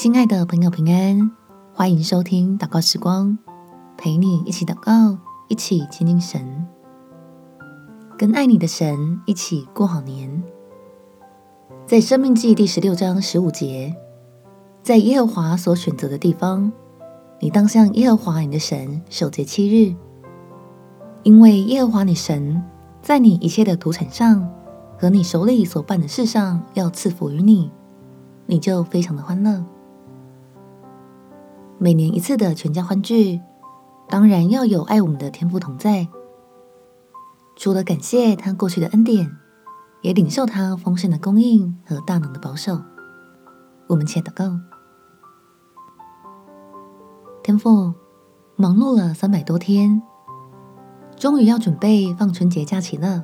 亲爱的朋友，平安，欢迎收听祷告时光，陪你一起祷告，一起亲近神，跟爱你的神一起过好年。在生命记第十六章十五节，在耶和华所选择的地方，你当向耶和华你的神守节七日，因为耶和华你神在你一切的土产上和你手里所办的事上要赐福于你，你就非常的欢乐。每年一次的全家欢聚，当然要有爱我们的天父同在。除了感谢他过去的恩典，也领受他丰盛的供应和大能的保守。我们且祷告：天父，忙碌了三百多天，终于要准备放春节假期了。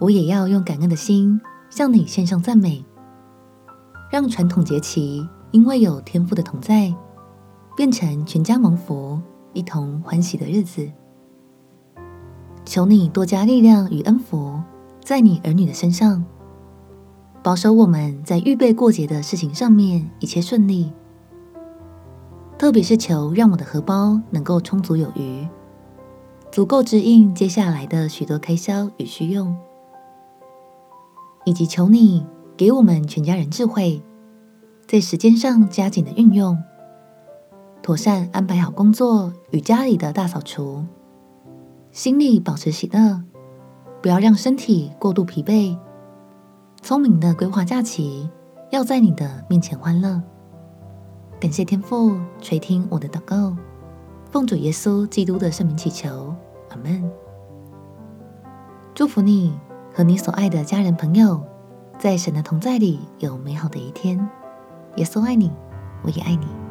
我也要用感恩的心向你献上赞美，让传统节期因为有天父的同在。变成全家蒙福、一同欢喜的日子。求你多加力量与恩福在你儿女的身上，保守我们在预备过节的事情上面一切顺利。特别是求让我的荷包能够充足有余，足够支应接下来的许多开销与需用，以及求你给我们全家人智慧，在时间上加紧的运用。妥善安排好工作与家里的大扫除，心里保持喜乐，不要让身体过度疲惫。聪明的规划假期，要在你的面前欢乐。感谢天父垂听我的祷告，奉主耶稣基督的圣名祈求，阿门。祝福你和你所爱的家人朋友，在神的同在里有美好的一天。耶稣爱你，我也爱你。